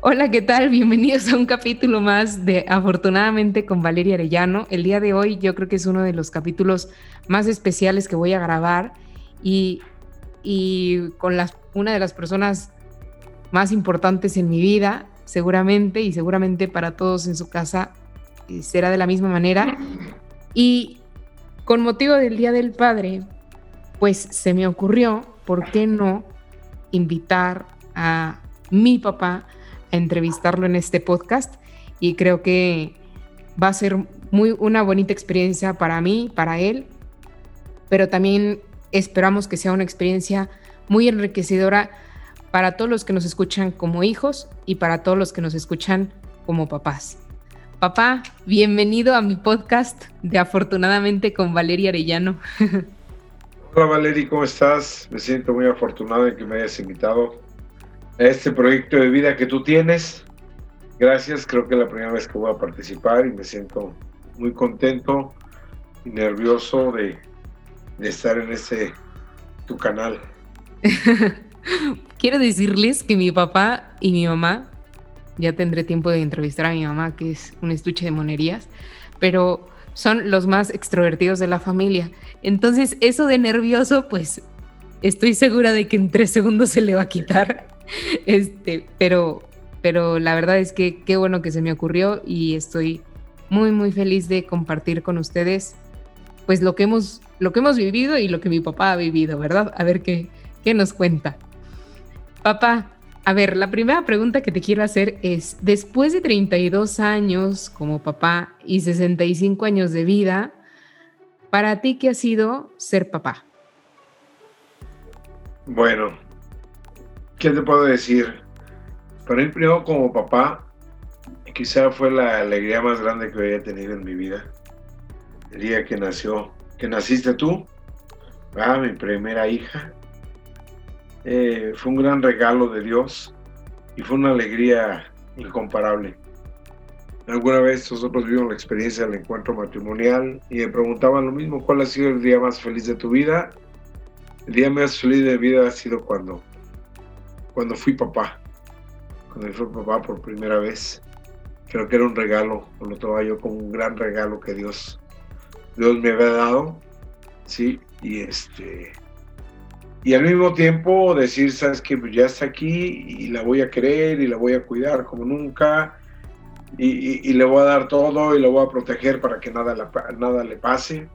Hola, ¿qué tal? Bienvenidos a un capítulo más de Afortunadamente con Valeria Arellano. El día de hoy yo creo que es uno de los capítulos más especiales que voy a grabar y, y con las, una de las personas más importantes en mi vida, seguramente, y seguramente para todos en su casa eh, será de la misma manera. Y con motivo del Día del Padre, pues se me ocurrió, ¿por qué no invitar a mi papá entrevistarlo en este podcast? Y creo que va a ser muy una bonita experiencia para mí, para él, pero también esperamos que sea una experiencia muy enriquecedora para todos los que nos escuchan como hijos y para todos los que nos escuchan como papás. Papá, bienvenido a mi podcast de Afortunadamente con Valeria Arellano. Hola Valeria, ¿cómo estás? Me siento muy afortunado en que me hayas invitado este proyecto de vida que tú tienes. Gracias, creo que es la primera vez que voy a participar y me siento muy contento y nervioso de, de estar en este tu canal. Quiero decirles que mi papá y mi mamá, ya tendré tiempo de entrevistar a mi mamá, que es un estuche de monerías, pero son los más extrovertidos de la familia. Entonces, eso de nervioso, pues estoy segura de que en tres segundos se le va a quitar. Este, pero, pero la verdad es que qué bueno que se me ocurrió y estoy muy, muy feliz de compartir con ustedes, pues lo que hemos, lo que hemos vivido y lo que mi papá ha vivido, ¿verdad? A ver qué, qué nos cuenta. Papá, a ver, la primera pregunta que te quiero hacer es, después de 32 años como papá y 65 años de vida, ¿para ti qué ha sido ser papá? Bueno, ¿qué te puedo decir? Para mí primero como papá, quizá fue la alegría más grande que había tenido en mi vida. El día que nació, que naciste tú, ah, mi primera hija, eh, fue un gran regalo de Dios y fue una alegría incomparable. Alguna vez nosotros vimos la experiencia del encuentro matrimonial y me preguntaban lo mismo, ¿cuál ha sido el día más feliz de tu vida? El día más feliz de mi vida ha sido cuando, cuando fui papá, cuando fui papá por primera vez. Creo que era un regalo, lo tomaba yo como un gran regalo que Dios, Dios me había dado, sí, y este, y al mismo tiempo decir, sabes que pues ya está aquí y la voy a querer y la voy a cuidar como nunca y, le voy a dar todo y la voy a proteger para que nada, nada le pase.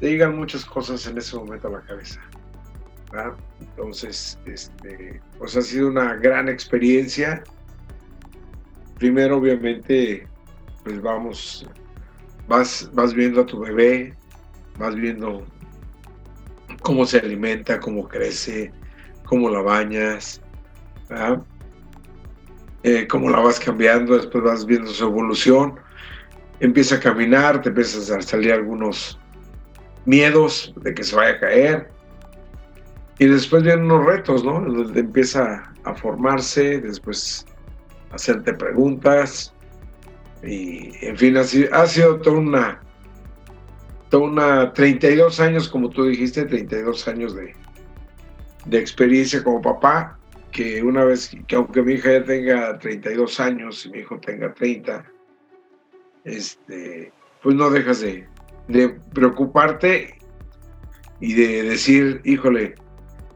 Te digan muchas cosas en ese momento a la cabeza. Entonces, este, pues ha sido una gran experiencia. Primero, obviamente, pues vamos, vas, vas viendo a tu bebé, vas viendo cómo se alimenta, cómo crece, cómo la bañas, eh, cómo la vas cambiando, después vas viendo su evolución, empieza a caminar, te empiezas a salir algunos miedos de que se vaya a caer, y después vienen unos retos, ¿no? Donde empieza a formarse, después hacerte preguntas, y en fin, ha sido, ha sido toda una una 32 años, como tú dijiste, 32 años de, de experiencia como papá, que una vez, que aunque mi hija ya tenga 32 años y mi hijo tenga 30, este, pues no dejas de, de preocuparte y de decir, híjole,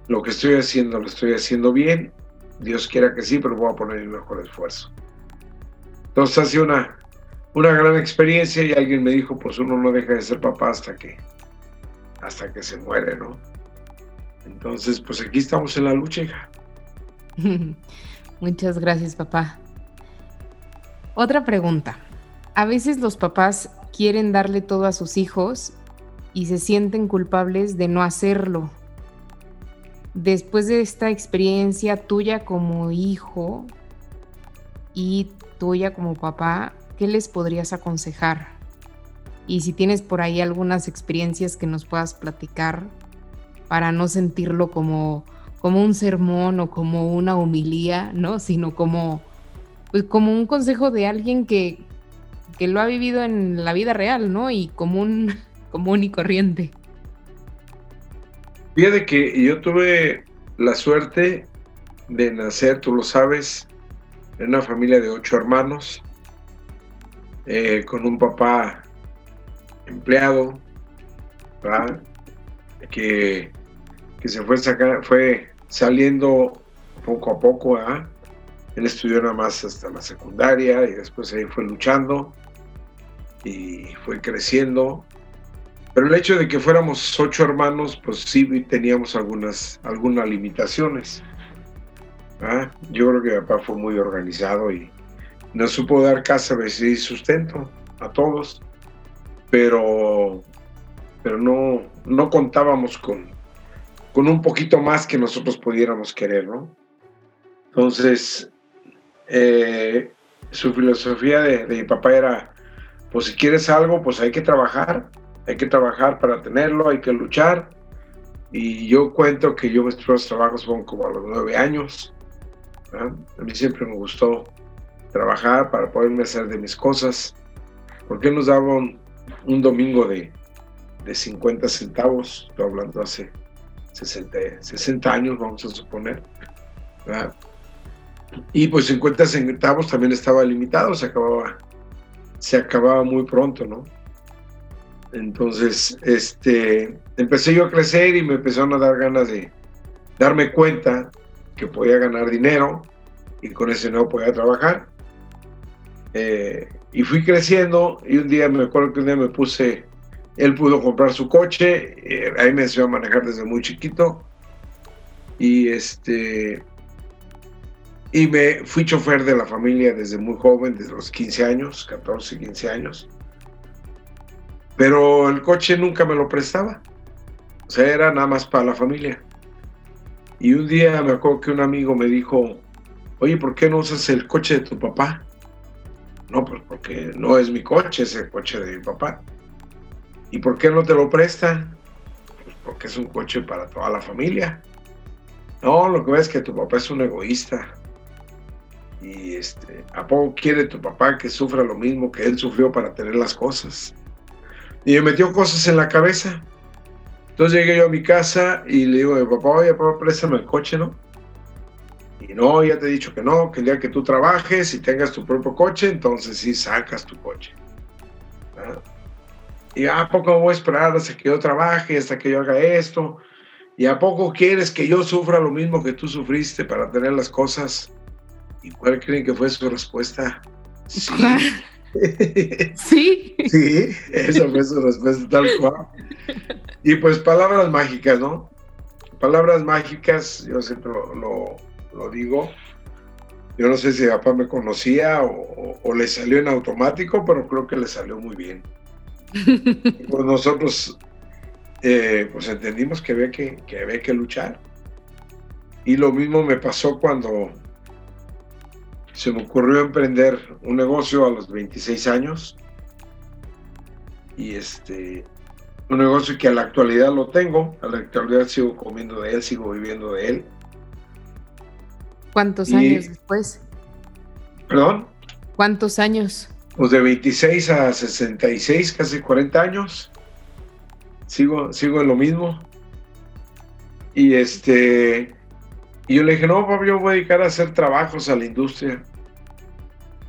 lo que estoy haciendo lo estoy haciendo bien, Dios quiera que sí, pero voy a poner el mejor esfuerzo. Entonces ha sido una, una gran experiencia y alguien me dijo, pues uno no deja de ser papá hasta que, hasta que se muere, ¿no? Entonces, pues aquí estamos en la lucha, hija. Muchas gracias, papá. Otra pregunta. A veces los papás quieren darle todo a sus hijos y se sienten culpables de no hacerlo. Después de esta experiencia tuya como hijo y tuya como papá, ¿qué les podrías aconsejar? Y si tienes por ahí algunas experiencias que nos puedas platicar para no sentirlo como, como un sermón o como una humilía, ¿no? Sino como, pues como un consejo de alguien que, que lo ha vivido en la vida real, ¿no? Y común, común y corriente. Fíjate que yo tuve la suerte de nacer, tú lo sabes, en una familia de ocho hermanos, eh, con un papá empleado, que, que se fue, sacar, fue saliendo poco a poco. Él estudió nada más hasta la secundaria y después ahí fue luchando y fue creciendo. Pero el hecho de que fuéramos ocho hermanos, pues sí teníamos algunas, algunas limitaciones. Yo creo que papá fue muy organizado y nos supo dar casa y sustento a todos, pero, pero no, no contábamos con, con un poquito más que nosotros pudiéramos querer, ¿no? Entonces, eh, su filosofía de, mi papá era, pues si quieres algo, pues hay que trabajar, hay que trabajar para tenerlo, hay que luchar. Y yo cuento que yo mis primeros trabajos fueron como a los nueve años. A mí siempre me gustó trabajar para poderme hacer de mis cosas. porque nos daban un, domingo de, de 50 centavos? Estoy hablando hace 60, 60 años, vamos a suponer. Y pues 50 centavos también estaba limitado, se acababa, se acababa muy pronto, ¿no? Entonces, este, empecé yo a crecer y me empezaron a dar ganas de darme cuenta que podía ganar dinero y con ese dinero podía trabajar. Eh, y fui creciendo y un día me acuerdo que un día me puse él pudo comprar su coche, eh, ahí me enseñó a manejar desde muy chiquito. Y este y me fui chofer de la familia desde muy joven, desde los 15 años, 14, 15 años. Pero el coche nunca me lo prestaba. O sea, era nada más para la familia. Y un día me acuerdo que un amigo me dijo, oye, ¿por qué no usas el coche de tu papá? No, pues porque no es mi coche, es el coche de mi papá. ¿Y por qué no te lo prestan? Pues porque es un coche para toda la familia. No, lo que ves es que tu papá es un egoísta. Y este, ¿a poco quiere tu papá que sufra lo mismo que él sufrió para tener las cosas? Y me metió cosas en la cabeza. Entonces llegué yo a mi casa y le digo, papá, oye, papá, préstame el coche, ¿no? Y no, ya te he dicho que no, que el día que tú trabajes y tengas tu propio coche, entonces sí sacas tu coche. ¿Ah? Y a poco voy a esperar hasta que yo trabaje, hasta que yo haga esto. ¿Y a poco quieres que yo sufra lo mismo que tú sufriste para tener las cosas? ¿Y cuál creen que fue su respuesta? Sí. Sí. Sí, esa fue su respuesta tal cual. Y pues palabras mágicas, ¿no? Palabras mágicas, yo siempre lo, lo, digo. Yo no sé si papá me conocía o, o, le salió en automático, pero creo que le salió muy bien pues nosotros eh, pues entendimos que había que, que había que luchar. Y lo mismo me pasó cuando se me ocurrió emprender un negocio a los 26 años. Y este, un negocio que a la actualidad lo tengo, a la actualidad sigo comiendo de él, sigo viviendo de él. ¿Cuántos años después? ¿Perdón? ¿Cuántos años? pues de 26 a 66, casi 40 años. Sigo, sigo en lo mismo. Y este, y yo le dije, no, papi, yo voy a dedicar a hacer trabajos a la industria.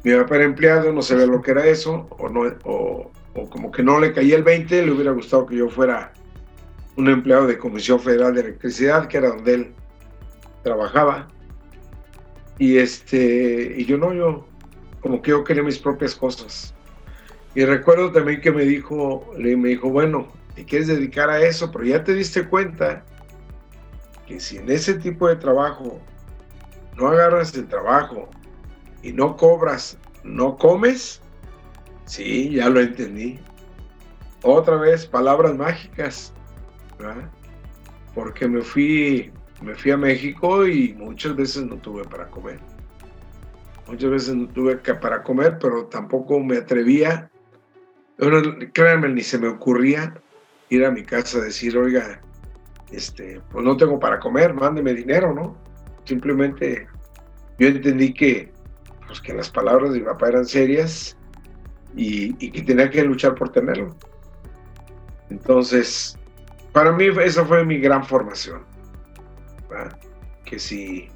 Mi papá era empleado, no sabía lo que era eso, o, no, o, como que no le caía el 20, le hubiera gustado que yo fuera un empleado de Comisión Federal de Electricidad, que era donde él trabajaba. Y este, y yo no, yo como que yo quería mis propias cosas. Y recuerdo también que me dijo, me dijo, bueno, te quieres dedicar a eso, pero ya te diste cuenta que si en ese tipo de trabajo no agarras el trabajo y no cobras, no comes, sí, ya lo entendí. Otra vez, palabras mágicas, porque me fui, me fui a México y muchas veces no tuve para comer. Muchas veces no tuve para comer, pero tampoco me atrevía. créanme, ni se me ocurría ir a mi casa a decir, oiga, este, pues no tengo para comer, mándeme dinero, ¿no? Simplemente yo entendí que, pues que las palabras de mi papá eran serias y, que tenía que luchar por tenerlo. Entonces, para mí esa fue mi gran formación. Que si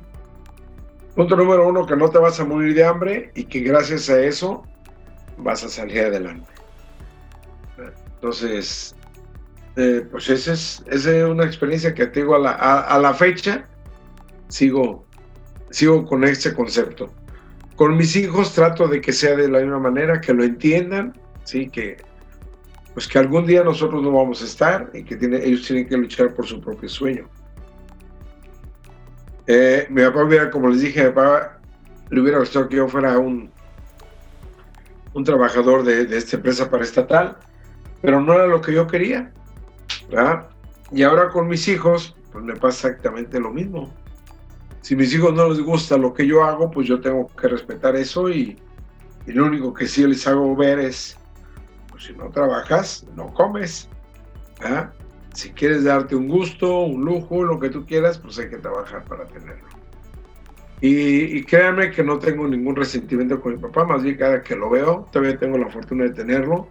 Punto número uno, que no te vas a morir de hambre y que gracias a eso vas a salir adelante. Entonces, eh, pues esa es, una experiencia que tengo a la, a, la fecha, sigo, sigo con ese concepto. Con mis hijos trato de que sea de la misma manera, que lo entiendan, sí, que pues que algún día nosotros no vamos a estar y que tiene, ellos tienen que luchar por su propio sueño. Eh, mi papá hubiera, como les dije, mi papá le hubiera gustado que yo fuera un, un trabajador de, de esta empresa paraestatal, pero no era lo que yo quería. Y ahora con mis hijos, pues me pasa exactamente lo mismo. Si mis hijos no les gusta lo que yo hago, pues yo tengo que respetar eso y, lo único que sí les hago ver es, pues si no trabajas, no comes. Si quieres darte un gusto, un lujo, lo que tú quieras, pues hay que trabajar para tenerlo. Y, y, créanme que no tengo ningún resentimiento con mi papá, más bien cada que lo veo, todavía tengo la fortuna de tenerlo,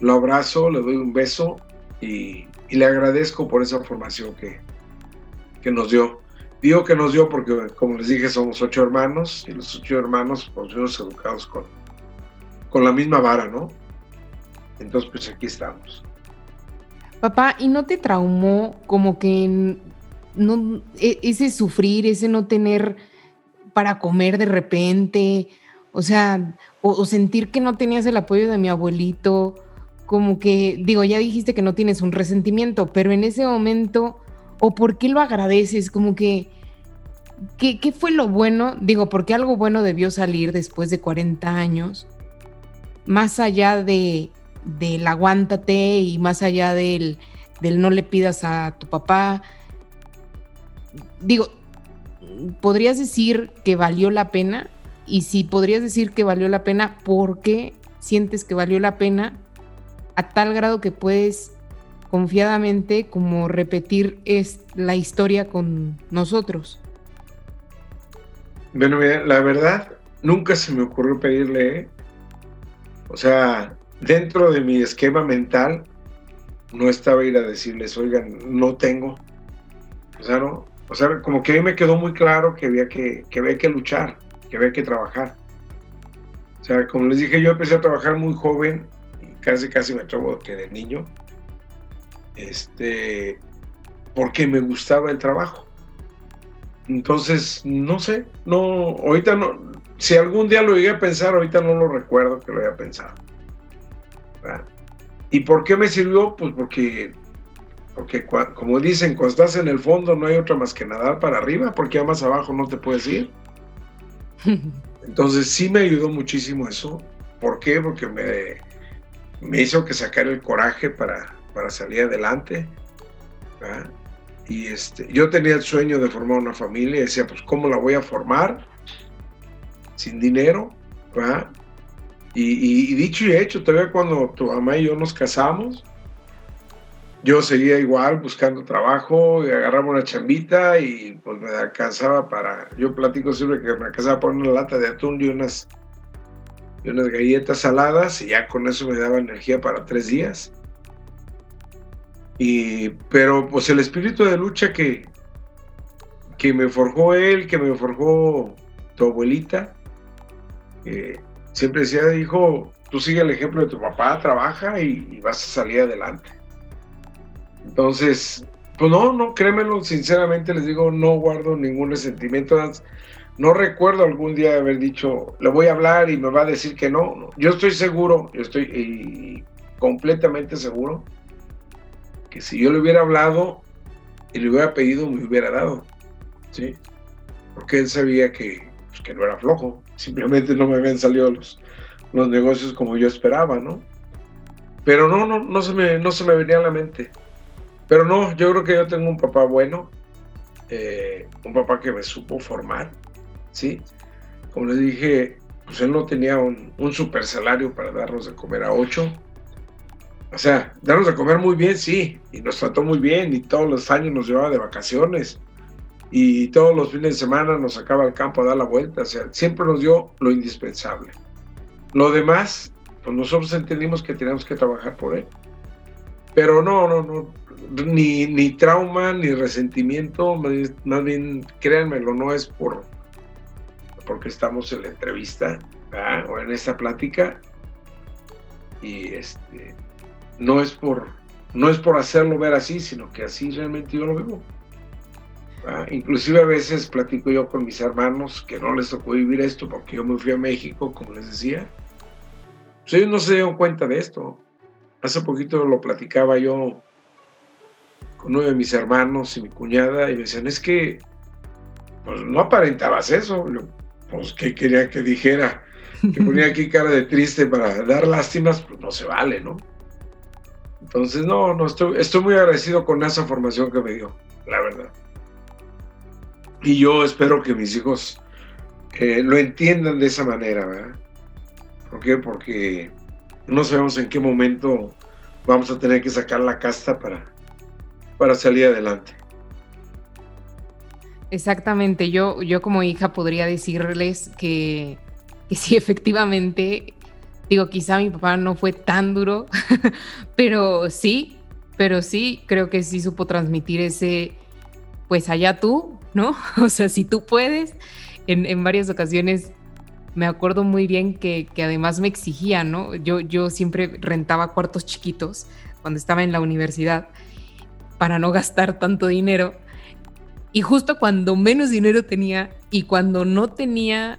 lo abrazo, le doy un beso y, le agradezco por esa formación que, que nos dio. Digo que nos dio porque, como les dije, somos ocho hermanos y los ocho hermanos pues fuimos educados con, con la misma vara, ¿no? Entonces, pues aquí estamos. Papá, ¿y no te traumó como que no, e, ese sufrir, ese no tener para comer de repente? O sea, o sentir que no tenías el apoyo de mi abuelito, como que, digo, ya dijiste que no tienes un resentimiento, pero en ese momento, o por qué lo agradeces, como que, ¿qué, fue lo bueno? Digo, porque algo bueno debió salir después de 40 años, más allá de, del aguántate y más allá del, del no le pidas a tu papá. Digo, ¿podrías decir que valió la pena? Y si podrías decir que valió la pena, ¿por qué sientes que valió la pena a tal grado que puedes confiadamente como repetir es la historia con nosotros. Bueno, la verdad, nunca se me ocurrió pedirle, ¿eh? o sea, dentro de mi esquema mental, no estaba ir a decirles, oigan, no tengo. O sea, o sea, como que a mí me quedó muy claro que había que, que que luchar, que había que trabajar. O sea, como les dije, yo empecé a trabajar muy joven casi casi me atrevo que de niño, este, porque me gustaba el trabajo. Entonces, no sé, no, ahorita no, si algún día lo llegué a pensar, ahorita no lo recuerdo que lo haya pensado. ¿Y por qué me sirvió? Pues porque, porque como dicen, cuando estás en el fondo no hay otra más que nadar para arriba, porque ya más abajo no te puedes ir. Entonces sí me ayudó muchísimo eso. ¿Por qué? Porque me, me hizo que sacar el coraje para, para salir adelante. Y este, yo tenía el sueño de formar una familia y decía, pues, ¿cómo la voy a formar? Sin dinero. Y, dicho y hecho, todavía cuando tu mamá y yo nos casamos, yo seguía igual buscando trabajo y agarraba una chambita y pues me alcanzaba para, yo platico siempre que me alcanzaba por una lata de atún y unas unas galletas saladas y ya con eso me daba energía para tres días. Y, pero pues el espíritu de lucha que, que me forjó él, que me forjó tu abuelita, siempre decía, hijo, tú sigue el ejemplo de tu papá, trabaja y, vas a salir adelante. Entonces, pues no, no, créemelo, sinceramente les digo, no guardo ningún resentimiento. No recuerdo algún día haber dicho, le voy a hablar y me va a decir que no. Yo estoy seguro, yo estoy completamente seguro si yo le hubiera hablado y le hubiera pedido, me hubiera dado. ¿Sí? Porque él sabía que, pues, que no era flojo. Simplemente no me habían salido los, los negocios como yo esperaba, ¿no? Pero no, no, no se, me, no se me venía a la mente. Pero no, yo creo que yo tengo un papá bueno, eh, un papá que me supo formar, ¿sí? Como les dije, pues él no tenía un, super salario para darnos de comer a ocho. O sea, darnos de comer muy bien, sí, y nos trató muy bien, y todos los años nos llevaba de vacaciones, y todos los fines de semana nos sacaba al campo a dar la vuelta, o sea, siempre nos dio lo indispensable. Lo demás, pues nosotros entendimos que teníamos que trabajar por él. Pero no, no, no, ni, ni trauma, ni resentimiento, más bien, créanmelo, no es por, porque estamos en la entrevista o en esta plática y este no es por no es por hacerlo ver así, sino que así realmente yo lo veo. Inclusive a veces platico yo con mis hermanos que no les tocó vivir esto porque yo me fui a México, como les decía. Pues ellos no se dieron cuenta de esto. Hace poquito lo platicaba yo con uno de mis hermanos y mi cuñada y me decían, es que pues no aparentabas eso. Pues, ¿qué quería que dijera? Que ponía aquí cara de triste para dar lástimas, pues no se vale, ¿no? Entonces, no, no, estoy, estoy muy agradecido con esa formación que me dio, la verdad. Y yo espero que mis hijos eh, lo entiendan de esa manera, ¿verdad? ¿Por qué? Porque no sabemos en qué momento vamos a tener que sacar la casta para, para salir adelante. Exactamente, yo, yo como hija podría decirles que, que sí, efectivamente, digo, quizá mi papá no fue tan duro, pero sí, pero sí, creo que sí supo transmitir ese, pues allá tú, ¿no? O sea, si tú puedes, en, varias ocasiones me acuerdo muy bien que, además me exigía, ¿no? Yo, yo siempre rentaba cuartos chiquitos cuando estaba en la universidad para no gastar tanto dinero. Y justo cuando menos dinero tenía y cuando no tenía,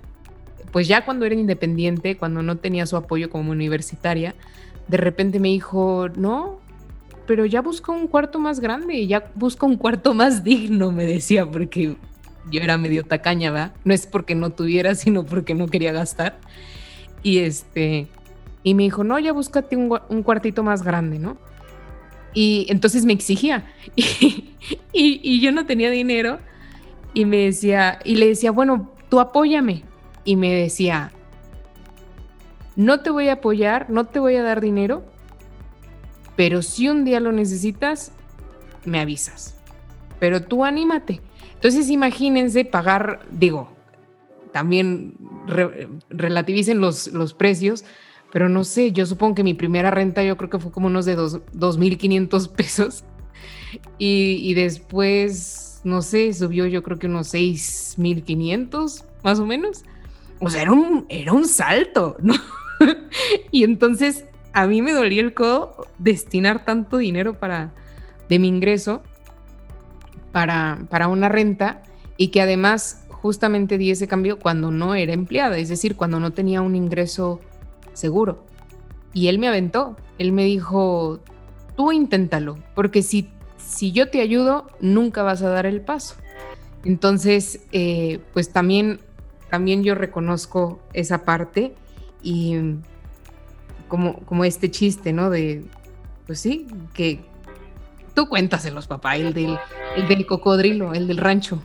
pues ya cuando era independiente, cuando no tenía su apoyo como universitaria, de repente me dijo, no, pero ya busco un cuarto más grande, ya busco un cuarto más digno, me decía, porque yo era medio tacaña, ¿verdad? No es porque no tuviera, sino porque no quería gastar. Y este, y me dijo, no, ya búscate un, cuartito más grande, ¿no? Y entonces me exigía. Y, y, yo no tenía dinero. Y me decía, y le decía, bueno, tú apóyame. Y me decía, no te voy a apoyar, no te voy a dar dinero, pero si un día lo necesitas, me avisas. Pero tú anímate. Entonces imagínense pagar, digo, también relativicen los, los precios, pero no sé, yo supongo que mi primera renta yo creo que fue como unos de 2.500 pesos. Y, y, después, no sé, subió yo creo que unos 6.500 más o menos. O sea, era un, era un salto, ¿no? y entonces a mí me dolía el codo destinar tanto dinero para, de mi ingreso para, para una renta y que además justamente di ese cambio cuando no era empleada, es decir, cuando no tenía un ingreso seguro. Y él me aventó, él me dijo, tú inténtalo, porque si, si yo te ayudo, nunca vas a dar el paso. Entonces, eh, pues también, también yo reconozco esa parte y como, como este chiste, ¿no? De, pues sí, que tú cuéntaselos, papá, el del, el del cocodrilo, el del rancho.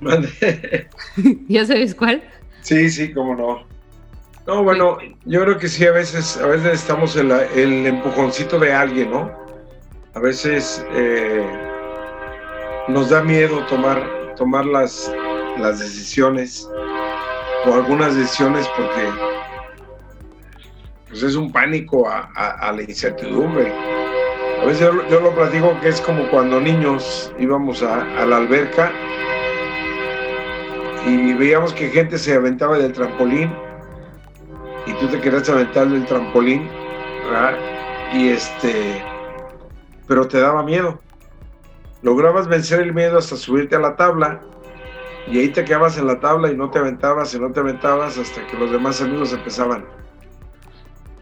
¿Ya sabes cuál? Sí, sí, cómo no. No, bueno, yo creo que sí, a veces, a veces necesitamos el, el empujoncito de alguien, ¿no? A veces eh, nos da miedo tomar, tomar las, las decisiones o algunas decisiones porque pues es un pánico a, la incertidumbre. A veces yo, lo platico que es como cuando niños íbamos a, la alberca y veíamos que gente se aventaba del trampolín y tú te querías aventar del trampolín, Y este, pero te daba miedo. Lograbas vencer el miedo hasta subirte a la tabla y ahí te quedabas en la tabla y no te aventabas y no te aventabas hasta que los demás amigos empezaban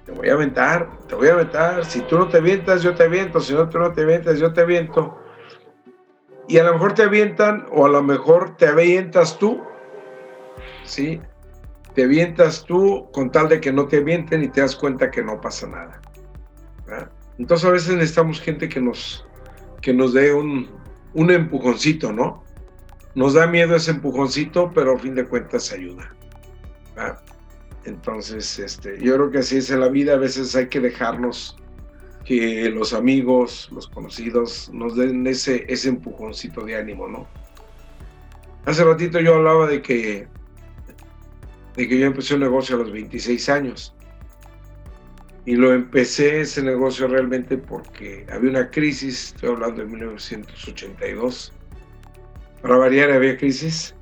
te voy a aventar, te voy a aventar. Si tú no te avientas, yo te aviento. Si no, tú no te avientas, yo te aviento. Y a lo mejor te avientan o a lo mejor te avientas tú. ¿Sí? Te avientas tú con tal de que no te avienten y te das cuenta que no pasa nada. Entonces a veces necesitamos gente que nos, que nos dé un, un empujoncito, ¿no? Nos da miedo ese empujoncito, pero a fin de cuentas ayuda. Entonces, este, yo creo que así es en la vida, a veces hay que dejarnos que los amigos, los conocidos, nos den ese, ese empujoncito de ánimo, ¿no? Hace ratito yo hablaba de que, de que yo empecé un negocio a los 26 años. Y lo empecé ese negocio realmente porque había una crisis, estoy hablando de 1982. Para variar había crisis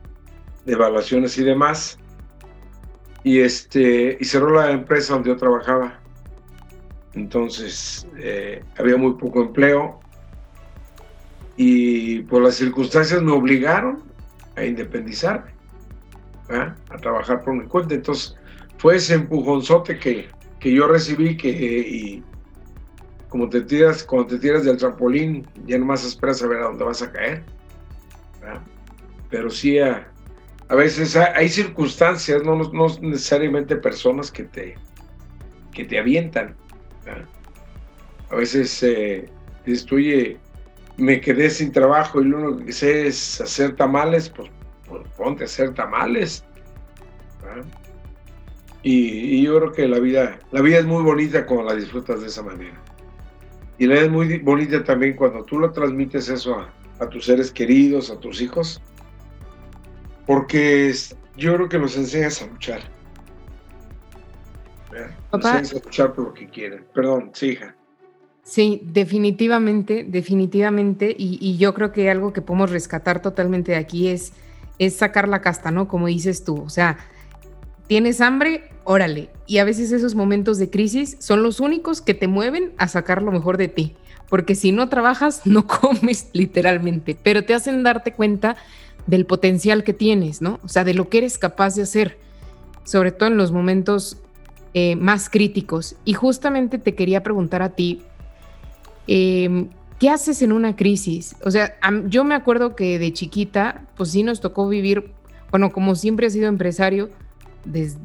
de evaluaciones y demás y, este, cerró la empresa donde yo trabajaba. Entonces, eh, había muy poco empleo y por las circunstancias me obligaron a independizarme, a trabajar por mi cuenta. Entonces, fue ese empujonzote que, que yo recibí que, y como te tiras, cuando te tiras del trampolín, ya nomás esperas a ver a dónde vas a caer. Pero sí, a, a veces hay, circunstancias, no, no, necesariamente personas que te, que te avientan. A veces eh, dices, me quedé sin trabajo y lo único que sé es hacer tamales, pues, pues ponte a hacer tamales. Y, yo creo que la vida, la vida es muy bonita cuando la disfrutas de esa manera. Y la vida es muy bonita también cuando tú lo transmites eso a, a tus seres queridos, a tus hijos, porque yo creo que los enseñas a luchar. Los enseñas a luchar por lo que quieren. Perdón, sí, hija. Sí, definitivamente, definitivamente. Y, y, yo creo que algo que podemos rescatar totalmente de aquí es, es sacar la casta, ¿no? Como dices tú. O sea, tienes hambre, órale. Y a veces esos momentos de crisis son los únicos que te mueven a sacar lo mejor de ti. Porque si no trabajas, no comes literalmente, pero te hacen darte cuenta del potencial que tienes, ¿no? O sea, de lo que eres capaz de hacer, sobre todo en los momentos eh, más críticos. Y justamente te quería preguntar a ti, em, ¿qué haces en una crisis? O sea, yo me acuerdo que de chiquita, pues sí nos tocó vivir, bueno, como siempre he sido empresario,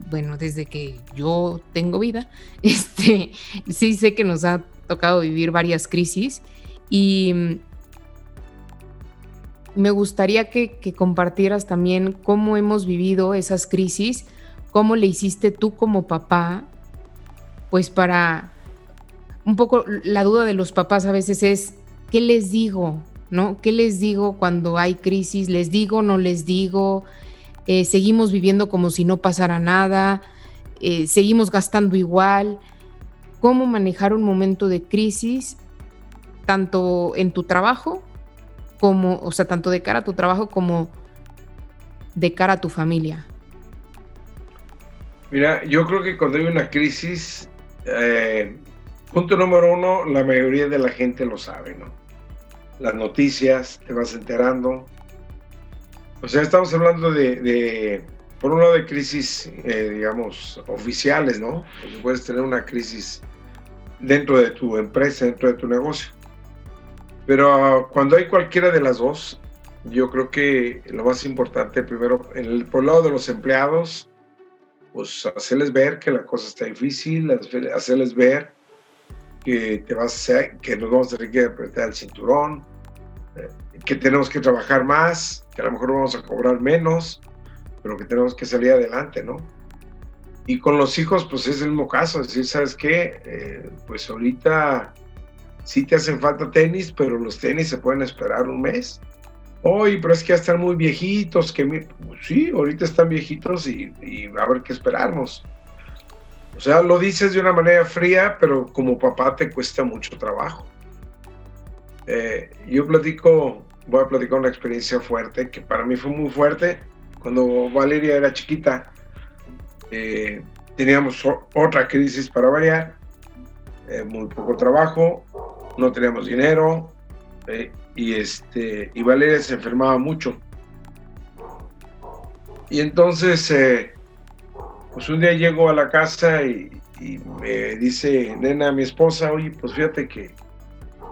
bueno, desde que yo tengo vida, este, sí sé que nos ha tocado vivir varias crisis y mm, me gustaría que, compartieras también cómo hemos vivido esas crisis, cómo le hiciste tú como papá, pues para un poco la duda de los papás a veces es, ¿qué les digo? ¿No? ¿Qué les digo cuando hay crisis? ¿Les digo, no les digo? Eh, seguimos viviendo como si no pasara nada, eh, seguimos gastando igual. ¿Cómo manejar un momento de crisis, tanto en tu trabajo, como, o sea, tanto de cara a tu trabajo como de cara a tu familia? Mira, yo creo que cuando hay una crisis, eh, punto número uno, la mayoría de la gente lo sabe, ¿no? Las noticias, te vas enterando, o sea, estamos hablando de, por un lado, de crisis, eh, digamos, oficiales, ¿no? Porque puedes tener una crisis dentro de tu empresa, dentro de tu negocio. Pero ah, cuando hay cualquiera de las dos, yo creo que lo más importante, primero, el, por el lado de los empleados, pues hacerles ver que la cosa está difícil, hacerles ver que, te vas a, que nos vamos a tener que apretar el cinturón, eh, que tenemos que trabajar más, que a lo mejor vamos a cobrar menos, pero que tenemos que salir adelante, ¿no? Y con los hijos, pues es el mismo caso, es decir, ¿sabes qué? Eh, pues ahorita sí te hacen falta tenis, pero los tenis se pueden esperar un mes. Oye, pero es que ya están muy viejitos, que pues sí, ahorita están viejitos y, y va a haber que esperarnos. O sea, lo dices de una manera fría, pero como papá te cuesta mucho trabajo. Eh, yo platico, voy a platicar una experiencia fuerte que para mí fue muy fuerte. Cuando Valeria era chiquita, eh, teníamos otra crisis para variar, eh, muy poco trabajo, no teníamos dinero y, este, y Valeria se enfermaba mucho. Y entonces, pues un día llego a la casa y, y me dice, nena, mi esposa, oye, pues fíjate que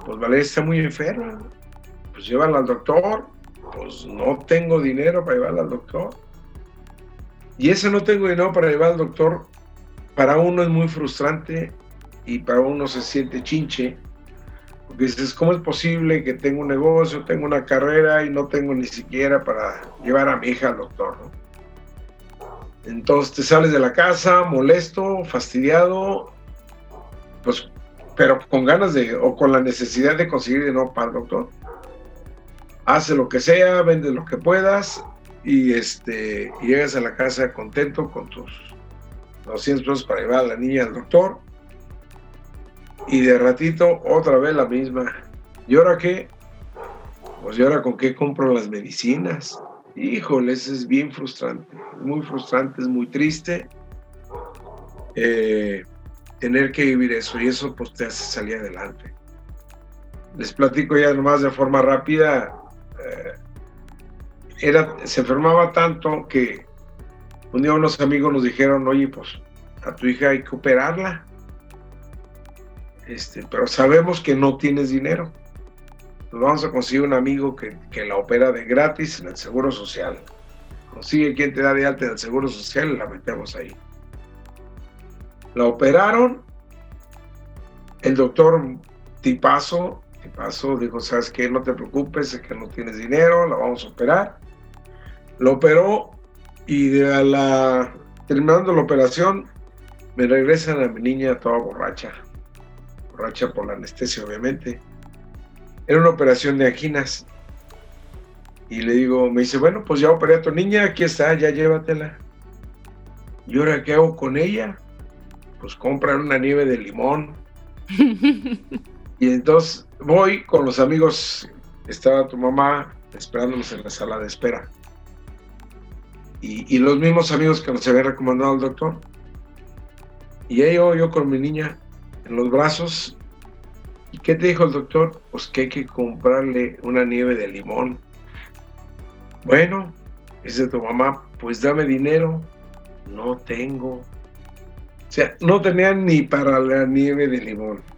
pues Valeria está muy enferma, pues llévala al doctor, pues no tengo dinero para llevarla al doctor. Y ese no tengo dinero para llevar al doctor, para uno es muy frustrante y para uno se siente chinche, porque dices, ¿cómo es posible que tengo un negocio, tengo una carrera y no tengo ni siquiera para llevar a mi hija al doctor? Entonces te sales de la casa molesto, fastidiado, pues pero con ganas de, o con la necesidad de conseguir dinero para el doctor. Hace lo que sea, vende lo que puedas y, este, llegas a la casa contento con tus 200 pesos para llevar a la niña al doctor. Y de ratito otra vez la misma. ¿Y ahora qué? Pues ¿y con qué compro las medicinas? Híjole, eso es bien frustrante, muy frustrante, es muy triste. eh, tener que vivir eso y eso pues te hace salir adelante. Les platico ya nomás de forma rápida. Eh, era, se enfermaba tanto que un día unos amigos nos dijeron, oye, pues a tu hija hay que operarla. Este, pero sabemos que no tienes dinero. Nos vamos a conseguir un amigo que, que la opera de gratis en el Seguro Social. Consigue quien te da de alta en el Seguro Social y la metemos ahí. La operaron. El doctor Tipazo, Tipazo dijo, ¿sabes qué? No te preocupes, sé que no tienes dinero, la vamos a operar. Lo operó y de la, terminando la operación me regresan a mi niña toda borracha. Borracha por la anestesia, obviamente. Era una operación de anginas. Y le digo, me dice, bueno, pues ya operé a tu niña, aquí está, ya llévatela. ¿Y ahora qué hago con ella? Pues comprar una nieve de limón. y entonces voy con los amigos, estaba tu mamá esperándonos en la sala de espera. Y, los mismos amigos que nos había recomendado el doctor. Y yo, yo con mi niña en los brazos. ¿Y qué te dijo el doctor? Pues que hay que comprarle una nieve de limón. Bueno, dice tu mamá, pues dame dinero. No tengo. O sea, no tenían ni para la nieve de limón.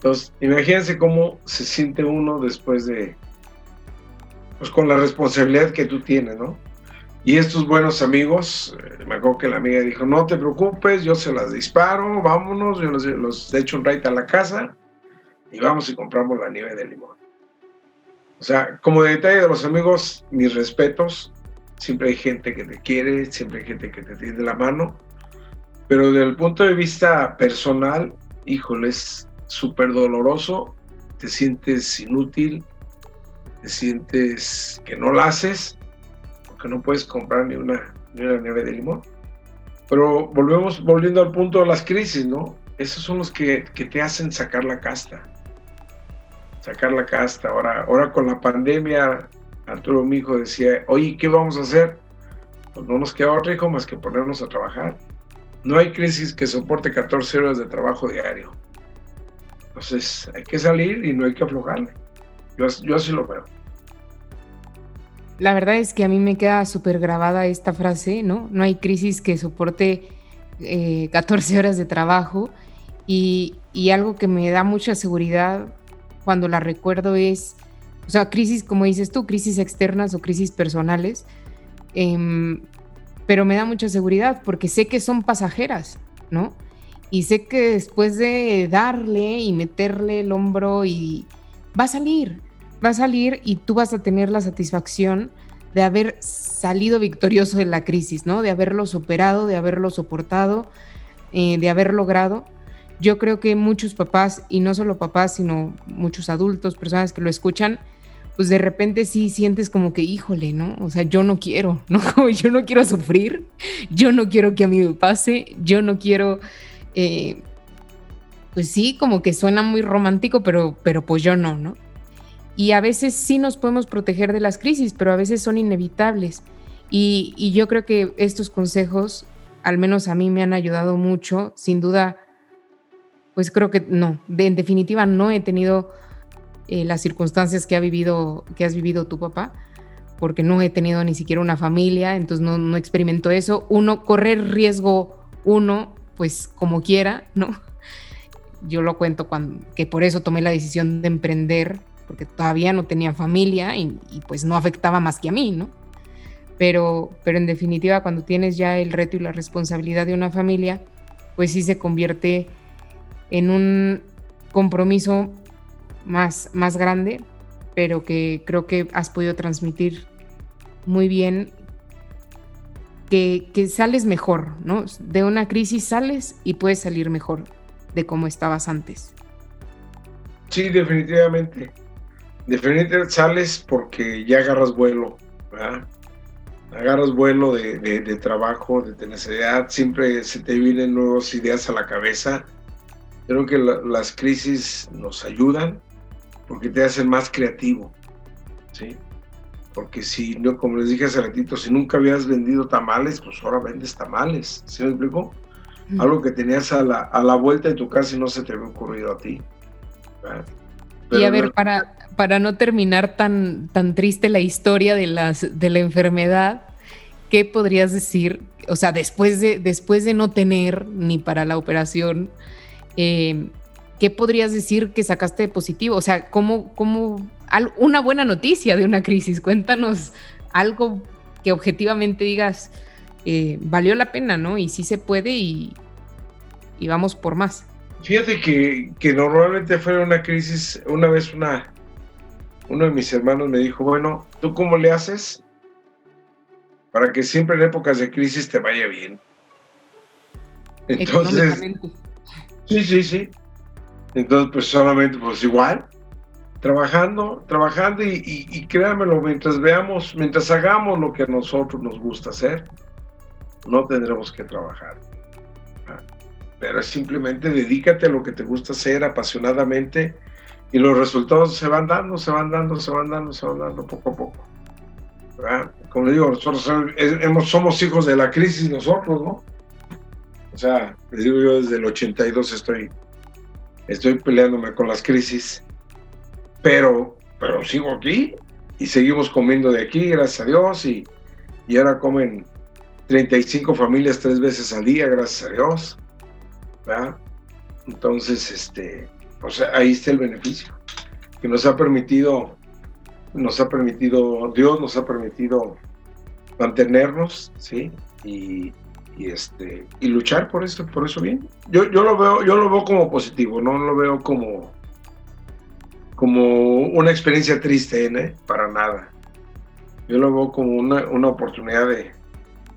Entonces, imagínense cómo se siente uno después de, pues con la responsabilidad que tú tienes, ¿no? Y estos buenos amigos, eh, me acuerdo que la amiga dijo, no te preocupes, yo se las disparo, vámonos, yo los, los echo un raid a la casa y vamos y compramos la nieve de limón. O sea, como detalle de los amigos, mis respetos, siempre hay gente que te quiere, siempre hay gente que te tiende la mano, pero desde el punto de vista personal, híjole, es súper doloroso, te sientes inútil, te sientes que no la haces que no puedes comprar ni una, ni una nieve de limón. Pero volvemos, volviendo al punto de las crisis, ¿no? Esos son los que, que te hacen sacar la casta. Sacar la casta. Ahora, ahora con la pandemia, Arturo, mi hijo, decía, oye, ¿qué vamos a hacer? Pues no nos queda otro hijo más que ponernos a trabajar. No hay crisis que soporte 14 horas de trabajo diario. Entonces, hay que salir y no hay que aflojarle. Yo, yo así lo veo. La verdad es que a mí me queda súper grabada esta frase, ¿no? No hay crisis que soporte 14 eh, horas de trabajo y, algo que me da mucha seguridad cuando la recuerdo es, o sea, crisis, como dices tú, crisis externas o crisis personales, em, pero me da mucha seguridad porque sé que son pasajeras, ¿no? Y sé que después de darle y meterle el hombro y va a salir, va a salir y tú vas a tener la satisfacción de haber salido victorioso de la crisis, ¿no? De haberlo superado, de haberlo soportado, eh, de haber logrado. Yo creo que muchos papás, y no solo papás, sino muchos adultos, personas que lo escuchan, pues de repente sí sientes como que, híjole, ¿no? O sea, yo no quiero, ¿no? yo no quiero sufrir, yo no quiero que a mí me pase, yo no quiero, eh, pues sí, como que suena muy romántico, pero, pero pues yo no, ¿no? Y a veces sí nos podemos proteger de las crisis, pero a veces son inevitables. Y, yo creo que estos consejos, al menos a mí, me han ayudado mucho. Sin duda, pues creo que no, en definitiva no he tenido eh, las circunstancias que, ha vivido, que has vivido tu papá, porque no he tenido ni siquiera una familia, entonces no, no experimento eso. Uno, correr riesgo uno, pues como quiera, ¿no? Yo lo cuento cuando, que por eso tomé la decisión de emprender porque todavía no tenía familia y, pues no afectaba más que a mí, ¿no? Pero, pero en definitiva, cuando tienes ya el reto y la responsabilidad de una familia, pues sí se convierte en un compromiso más, más grande, pero que creo que has podido transmitir muy bien que, sales mejor, ¿no? De una crisis sales y puedes salir mejor de cómo estabas antes. Sí, definitivamente. Definitivamente sales porque ya agarras vuelo, ¿verdad? Agarras vuelo de, de, trabajo, de tenacidad, siempre se te vienen nuevas ideas a la cabeza. Creo que las crisis nos ayudan porque te hacen más creativo, ¿sí? Porque si, no, como les dije hace ratito, si nunca habías vendido tamales, pues ahora vendes tamales, ¿sí me explico? algo que tenías a la, a la vuelta de tu casa y no se te había ocurrido a ti. y a ver, para, para no terminar tan, tan triste la historia de, las, de la enfermedad, ¿qué podrías decir? O sea, después de, después de no tener ni para la operación, eh, ¿qué podrías decir que sacaste de positivo? O sea, ¿cómo, cómo, una buena noticia de una crisis? Cuéntanos algo que objetivamente digas, eh, valió la pena, ¿no? Y sí se puede y, y vamos por más. Fíjate que, que, normalmente fue una crisis, una vez una, uno de mis hermanos me dijo, bueno, ¿tú cómo le haces para que siempre en épocas de crisis te vaya bien? Entonces, sí, sí, sí. Entonces, pues solamente, pues igual, trabajando, trabajando y, y, créanmelo, mientras veamos, mientras hagamos lo que a nosotros nos gusta hacer, no tendremos que trabajar. Ah, pero simplemente dedícate a lo que te gusta hacer apasionadamente y los resultados se van dando, se van dando, se van dando, se van dando poco a poco. Como digo, nosotros hemos, somos hijos de la crisis nosotros, ¿no? O sea, les digo yo desde el 82 estoy, estoy peleándome con las crisis, pero, pero sigo aquí y seguimos comiendo de aquí, gracias a Dios, y, y ahora comen 35 familias tres veces al día, gracias a Dios. ¿verdad? Entonces, este, sea, ahí está el beneficio que nos ha permitido, nos ha permitido, Dios nos ha permitido mantenernos, ¿sí? Y, este, y luchar por eso, por eso bien. Yo, yo lo veo, yo lo veo como positivo, no lo veo como, como una experiencia triste, ¿eh? Para nada. Yo lo veo como una, una oportunidad de,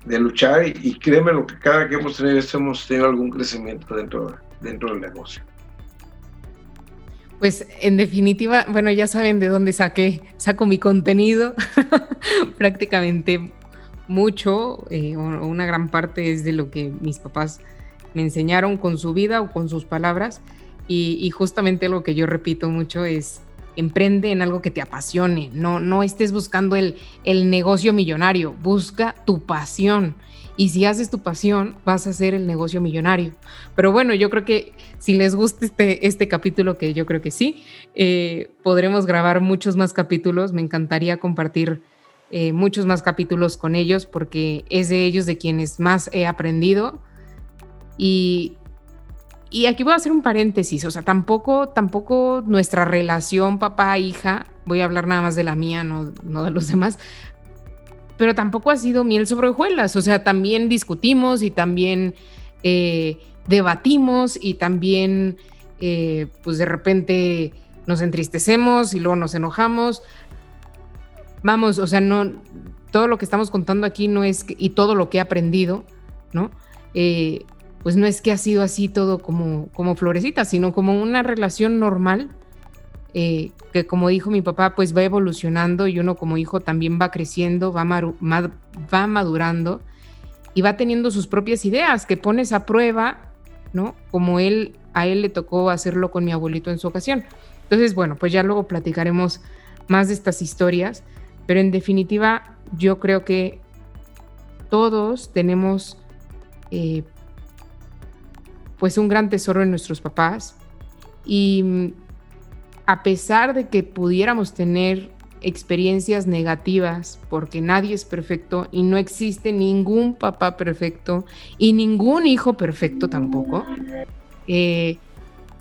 de luchar y, créeme lo que cada que hemos tenido esto hemos tenido algún crecimiento dentro, dentro del negocio. Pues en definitiva, bueno, ya saben de dónde saqué, saco mi contenido, prácticamente mucho, eh, o una gran parte es de lo que mis papás me enseñaron con su vida o con sus palabras, y, justamente lo que yo repito mucho es emprende en algo que te apasione, no, no estés buscando el, el negocio millonario, busca tu pasión. Y si haces tu pasión, vas a hacer el negocio millonario. Pero bueno, yo creo que si les gusta este, este capítulo, que yo creo que sí, eh, podremos grabar muchos más capítulos. Me encantaría compartir eh, muchos más capítulos con ellos porque es de ellos de quienes más he aprendido. Y y aquí voy a hacer un paréntesis, o sea, tampoco, tampoco nuestra relación papá-hija, voy a hablar nada más de la mía, no, no de los demás, pero tampoco ha sido miel sobre hojuelas, o sea, también discutimos y también eh, debatimos y también, eh, pues de repente nos entristecemos y luego nos enojamos. Vamos, o sea, no, todo lo que estamos contando aquí no es, y todo lo que he aprendido, ¿no? Eh, pues no es que ha sido así todo como, como florecita, sino como una relación normal, eh, que como dijo mi papá, pues va evolucionando y uno como hijo también va creciendo, va, va madurando y va teniendo sus propias ideas que pones a prueba, ¿no? Como él, a él le tocó hacerlo con mi abuelito en su ocasión. Entonces, bueno, pues ya luego platicaremos más de estas historias, pero en definitiva yo creo que todos tenemos eh, pues un gran tesoro en nuestros papás. Y mm, a pesar de que pudiéramos tener experiencias negativas, porque nadie es perfecto y no existe ningún papá perfecto y ningún hijo perfecto tampoco, eh,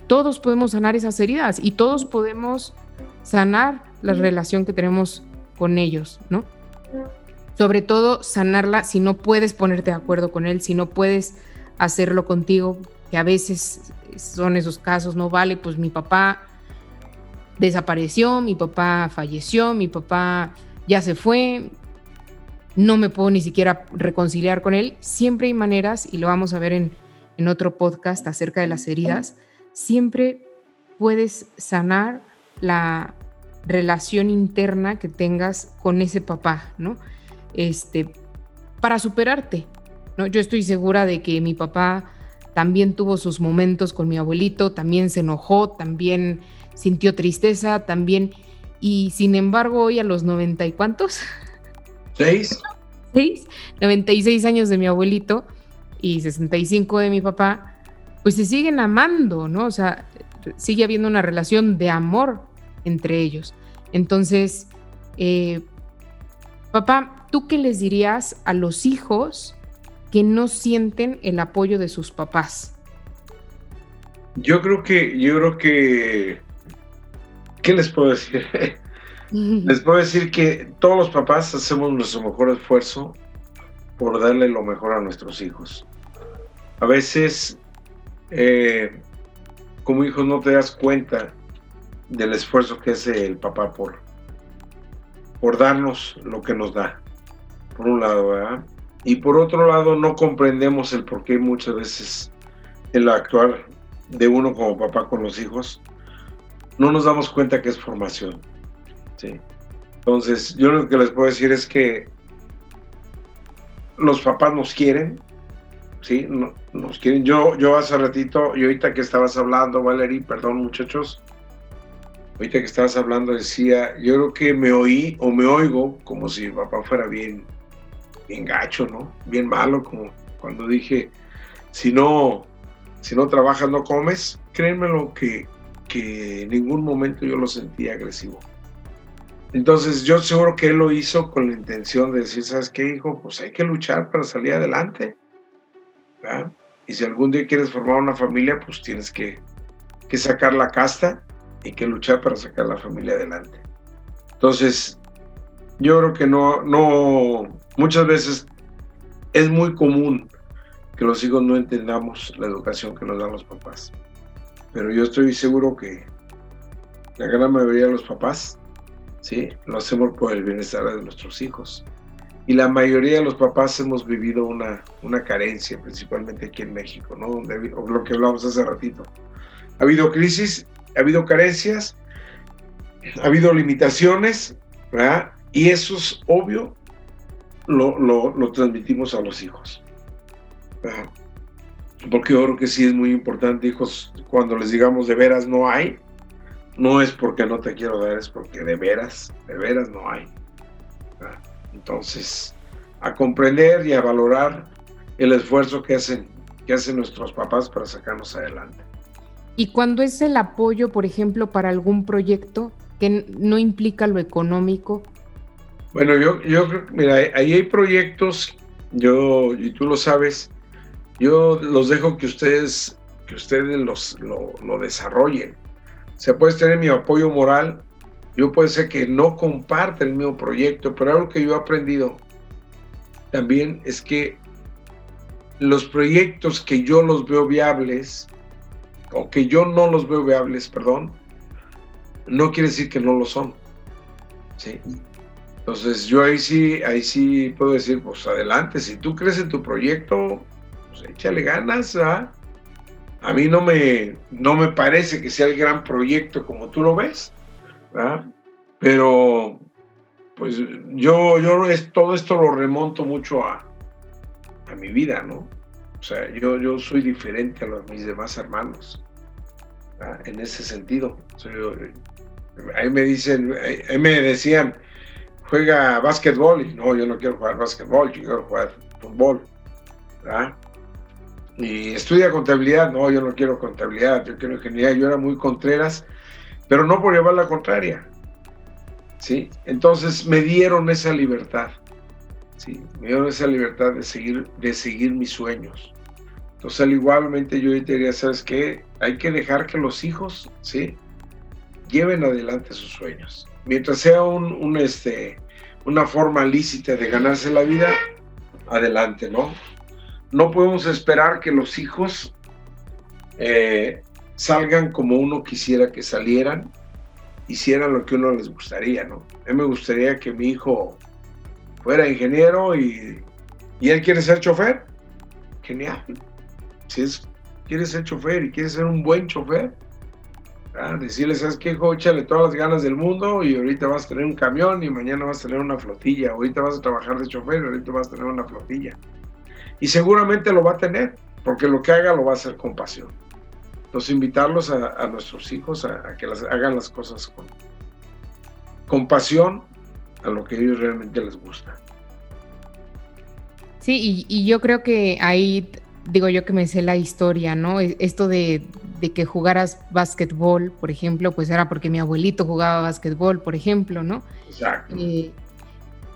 todos podemos sanar esas heridas y todos podemos sanar la relación que tenemos con ellos, ¿no? Sobre todo sanarla si no puedes ponerte de acuerdo con él, si no puedes hacerlo contigo, que a veces son esos casos, no vale, pues mi papá desapareció, mi papá falleció, mi papá ya se fue, no me puedo ni siquiera reconciliar con él. Siempre hay maneras, y lo vamos a ver en, en otro podcast acerca de las heridas, siempre puedes sanar la relación interna que tengas con ese papá, ¿no? Este, para superarte, ¿no? Yo estoy segura de que mi papá también tuvo sus momentos con mi abuelito, también se enojó, también sintió tristeza, también... Y sin embargo, hoy a los noventa y cuántos? Seis. Seis, 96 años de mi abuelito, y 65 de mi papá, pues se siguen amando, ¿no? O sea, sigue habiendo una relación de amor entre ellos. Entonces, eh, papá, ¿tú qué les dirías a los hijos que no sienten el apoyo de sus papás? Yo creo que, yo creo que, ¿qué les puedo decir? les puedo decir que todos los papás hacemos nuestro mejor esfuerzo por darle lo mejor a nuestros hijos. A veces, eh, como hijos, no te das cuenta del esfuerzo que hace el papá por, por darnos lo que nos da, por un lado, ¿verdad? Y por otro lado, no comprendemos el por qué muchas veces el actuar de uno como papá con los hijos, no nos damos cuenta que es formación. ¿sí? Entonces, yo lo que les puedo decir es que los papás nos quieren, ¿sí? nos quieren. Yo, yo hace ratito, y ahorita que estabas hablando, Valerie, perdón muchachos, ahorita que estabas hablando decía, yo creo que me oí o me oigo como si mi papá fuera bien, bien gacho, ¿no? Bien malo, como cuando dije, si no, si no trabajas no comes, créanmelo que, que en ningún momento yo lo sentí agresivo. Entonces yo seguro que él lo hizo con la intención de decir, ¿sabes qué, hijo? Pues hay que luchar para salir adelante. Y si algún día quieres formar una familia, pues tienes que, que sacar la casta y que luchar para sacar la familia adelante. Entonces, yo creo que no, no, muchas veces es muy común que los hijos no entendamos la educación que nos dan los papás. Pero yo estoy seguro que la gran mayoría de los papás ¿sí? Lo hacemos por el bienestar de nuestros hijos. Y la mayoría de los papás hemos vivido una, una carencia, principalmente aquí en México, ¿no? Donde, lo que hablábamos hace ratito. Ha habido crisis, ha habido carencias, ha habido limitaciones. Y eso es obvio, lo, lo, lo transmitimos a los hijos. Porque yo creo que sí es muy importante, hijos, cuando les digamos de veras no hay, no es porque no te quiero dar, es porque de veras, de veras no hay. Entonces, a comprender y a valorar el esfuerzo que hacen, que hacen nuestros papás para sacarnos adelante. Y cuando es el apoyo, por ejemplo, para algún proyecto que no implica lo económico. Bueno, yo, yo mira, ahí hay proyectos, yo, y tú lo sabes, yo los dejo que ustedes, que ustedes los, lo, desarrollen se puede tener mi apoyo moral, yo puede ser que no comparte el mismo proyecto, pero algo que yo he aprendido también es que los proyectos que yo los veo viables, o que yo no los veo viables, perdón, no quiere decir que no lo son. ¿sí? Entonces yo ahí sí, ahí sí puedo decir, pues adelante, si tú crees en tu proyecto, pues échale ganas, ¿ah? A mí no me, no me parece que sea el gran proyecto como tú lo ves, ¿verdad? pero pues yo, yo es, todo esto lo remonto mucho a, a mi vida, ¿no? O sea, yo, yo soy diferente a los, mis demás hermanos, en ese sentido. ahí me dicen, ahí me decían, juega básquetbol, y no, yo no quiero jugar básquetbol, yo quiero jugar fútbol. ¿verdad? y estudia contabilidad, no, yo no quiero contabilidad, yo quiero ingeniería, yo era muy contreras, pero no por llevar la contraria, ¿sí? Entonces me dieron esa libertad, ¿sí? Me dieron esa libertad de seguir, de seguir mis sueños. Entonces, al igualmente yo diría, ¿sabes qué? Hay que dejar que los hijos, ¿sí? Lleven adelante sus sueños. Mientras sea un, este, una forma lícita de ganarse la vida, adelante, ¿no? no podemos esperar que los hijos eh, salgan como uno quisiera que salieran, hicieran lo que uno les gustaría, ¿no? A mí me gustaría que mi hijo fuera ingeniero y, él quiere ser chofer. Genial. Si es, quiere ser chofer y quiere ser un buen chofer, ¿ah? decirle, ¿sabes qué, hijo? Échale todas las ganas del mundo y ahorita vas a tener un camión y mañana vas a tener una flotilla. Ahorita vas a trabajar de chofer y ahorita vas a tener una flotilla. Y seguramente lo va a tener, porque lo que haga lo va a hacer con pasión. Entonces, invitarlos a, nuestros hijos a, que las, hagan las cosas con, con pasión a lo que a ellos realmente les gusta. Sí, y, yo creo que ahí digo yo que me sé la historia, ¿no? E, esto de, que jugaras básquetbol, por ejemplo, pues era porque mi abuelito jugaba básquetbol, por ejemplo, ¿no? Exacto. Eh,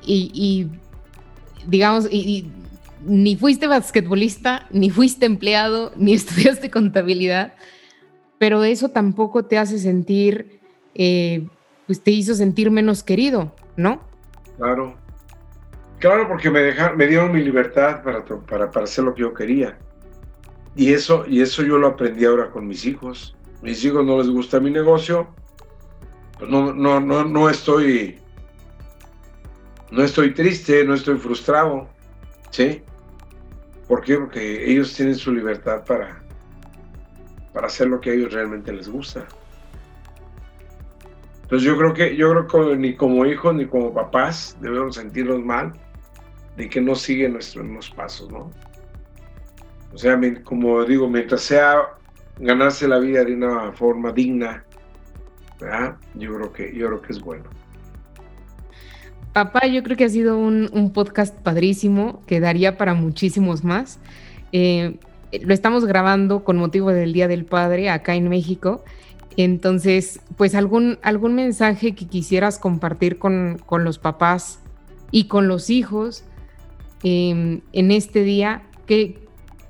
y, digamos, y, ni fuiste basquetbolista, ni fuiste empleado, ni estudiaste contabilidad, pero eso tampoco te hace sentir, eh, pues te hizo sentir menos querido, ¿no? Claro. Claro, porque me, dejaron, me dieron mi libertad para, para, para hacer lo que yo quería. Y eso, y eso yo lo aprendí ahora con mis hijos. Mis hijos no les gusta mi negocio, pues no, no, no, no estoy, no estoy triste, no estoy frustrado, ¿sí? ¿Por qué? Porque ellos tienen su libertad para, para hacer lo que a ellos realmente les gusta. Entonces yo creo que yo creo que ni como hijos ni como papás debemos sentirnos mal de que no siguen nuestros pasos, ¿no? O sea, como digo, mientras sea ganarse la vida de una forma digna, ¿verdad? Yo creo que, yo creo que es bueno. Papá, yo creo que ha sido un, podcast padrísimo, que daría para muchísimos más. Eh, lo estamos grabando con motivo del Día del Padre acá en México. Entonces, pues algún, algún mensaje que quisieras compartir con, con los papás y con los hijos Em, en este día, ¿qué,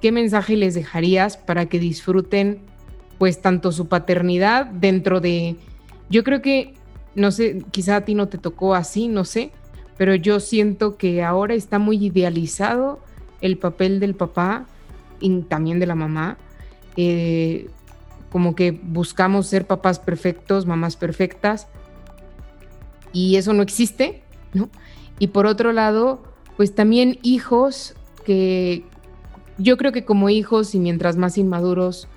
¿qué mensaje les dejarías para que disfruten pues tanto su paternidad dentro de, yo creo que, no sé, quizá a ti no te tocó así, no sé, pero yo siento que ahora está muy idealizado el papel del papá y también de la mamá. Eh, como que buscamos ser papás perfectos, mamás perfectas, y eso no existe, ¿no? Y por otro lado, pues también hijos que yo creo que como hijos y mientras más inmaduros,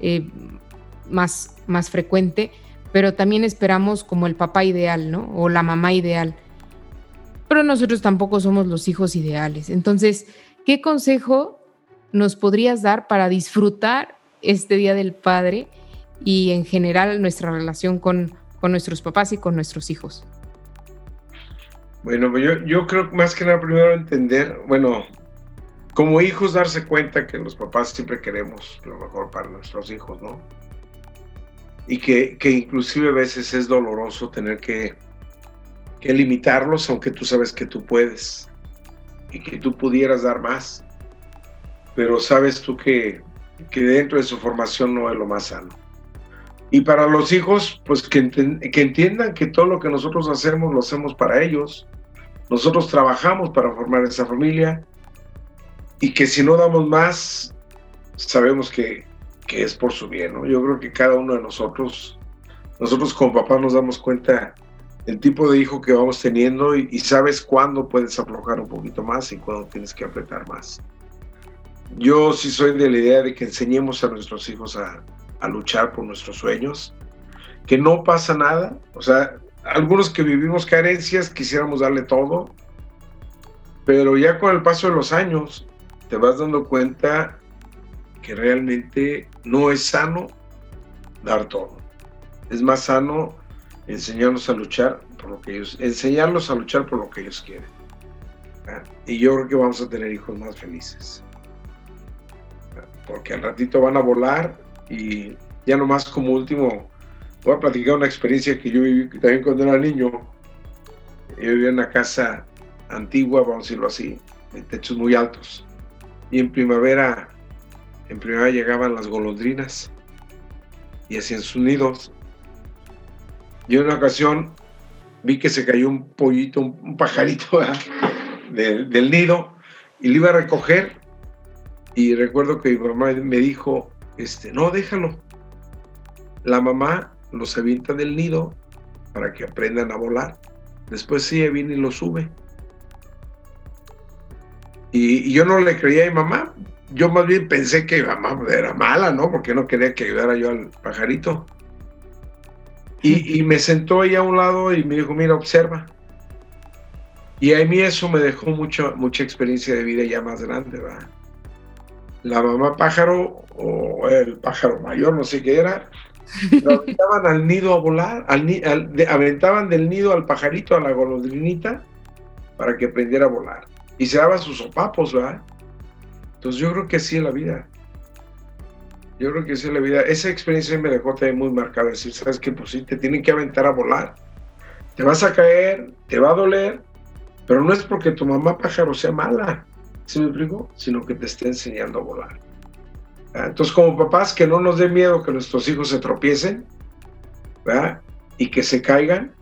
eh, más, más frecuente, pero también esperamos como el papá ideal, ¿no? O la mamá ideal. Pero nosotros tampoco somos los hijos ideales. Entonces, ¿qué consejo nos podrías dar para disfrutar este Día del Padre y en general nuestra relación con, con nuestros papás y con nuestros hijos? Bueno, yo, yo creo más que nada primero entender, bueno, como hijos darse cuenta que los papás siempre queremos lo mejor para nuestros hijos, ¿no? Y que, que inclusive a veces es doloroso tener que, que limitarlos, aunque tú sabes que tú puedes y que tú pudieras dar más. Pero sabes tú que, que dentro de su formación no es lo más sano. Y para los hijos, pues que, que, entiendan que todo lo que nosotros hacemos lo hacemos para ellos nosotros trabajamos para formar esa familia y que si no damos más, sabemos que, es por su bien. ¿no? Yo creo que cada uno de nosotros, nosotros como papás nos damos cuenta el tipo de hijo que vamos teniendo y, sabes cuándo puedes aflojar un poquito más y cuándo tienes que apretar más. Yo sí soy de la idea de que enseñemos a nuestros hijos a, a luchar por nuestros sueños, que no pasa nada, o sea, algunos que vivimos carencias quisiéramos darle todo, pero ya con el paso de los años te vas dando cuenta que realmente no es sano dar todo. Es más sano enseñarnos a luchar por lo que ellos, enseñarlos a luchar por lo que ellos quieren. Y yo creo que vamos a tener hijos más felices. Porque al ratito van a volar y ya nomás como último voy a platicar una experiencia que yo viví también cuando era niño. Yo vivía en una casa antigua, vamos a decirlo así, de techos muy altos. Y en primavera, en primavera llegaban las golondrinas y hacían sus nidos. Y en una ocasión vi que se cayó un pollito, un, pajarito del, del nido y lo iba a recoger. Y recuerdo que mi mamá me dijo, este, no, déjalo. La mamá los avienta del nido para que aprendan a volar. Después sí viene y lo sube. Y, yo no le creía a mi mamá. Yo más bien pensé que mi mamá era mala, ¿no? Porque no quería que ayudara yo al pajarito. Y, me sentó ahí a un lado y me dijo, mira, observa. Y a mí eso me dejó mucha, mucha experiencia de vida ya más grande, ¿verdad? La mamá pájaro, o el pájaro mayor, no sé qué era, lo aventaban al nido a volar, al, aventaban del nido al pajarito, a la golondrinita, para que aprendiera a volar. Y se daban sus sopapos, ¿verdad? Entonces yo creo que así es la vida. Yo creo que así es la vida. Esa experiencia me dejó también muy marcada. Decir, ¿sabes qué? Pues sí, te tienen que aventar a volar. Te vas a caer, te va a doler, pero no es porque tu mamá pájaro sea mala, ¿sí? Sino que te esté enseñando a volar. ¿Ah? Entonces, como papás, que no nos dé miedo que nuestros hijos se tropiecen. Y que se caigan.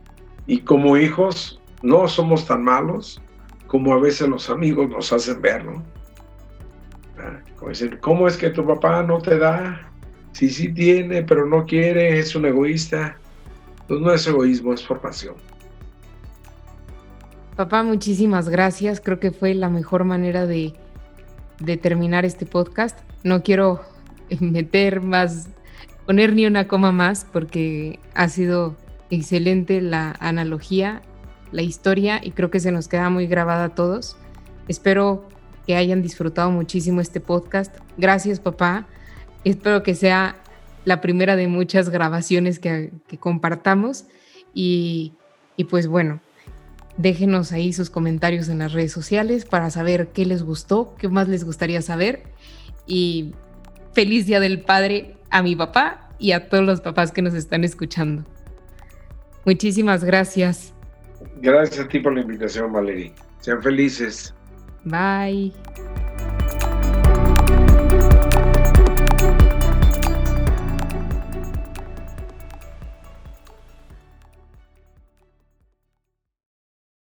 Y como hijos, no somos tan malos como a veces los amigos nos hacen ver, ¿no? Como dicen, ¿cómo es que tu papá no te da? Sí, sí tiene, pero no quiere, es un egoísta. Pues no es egoísmo, es formación. Papá, muchísimas gracias. Creo que fue la mejor manera de, de terminar este podcast. No quiero meter más, poner ni una coma más, porque ha sido excelente la analogía, la historia, y creo que se nos queda muy grabada a todos. Espero que hayan disfrutado muchísimo este podcast. Gracias, papá. Espero que sea la primera de muchas grabaciones que, compartamos. Y, y pues bueno, déjenos ahí sus comentarios en las redes sociales para saber qué les gustó, qué más les gustaría saber. Y feliz Día del Padre a mi papá y a todos los papás que nos están escuchando. Muchísimas gracias. Gracias a ti por la invitación, Valerie. Sean felices. Bye.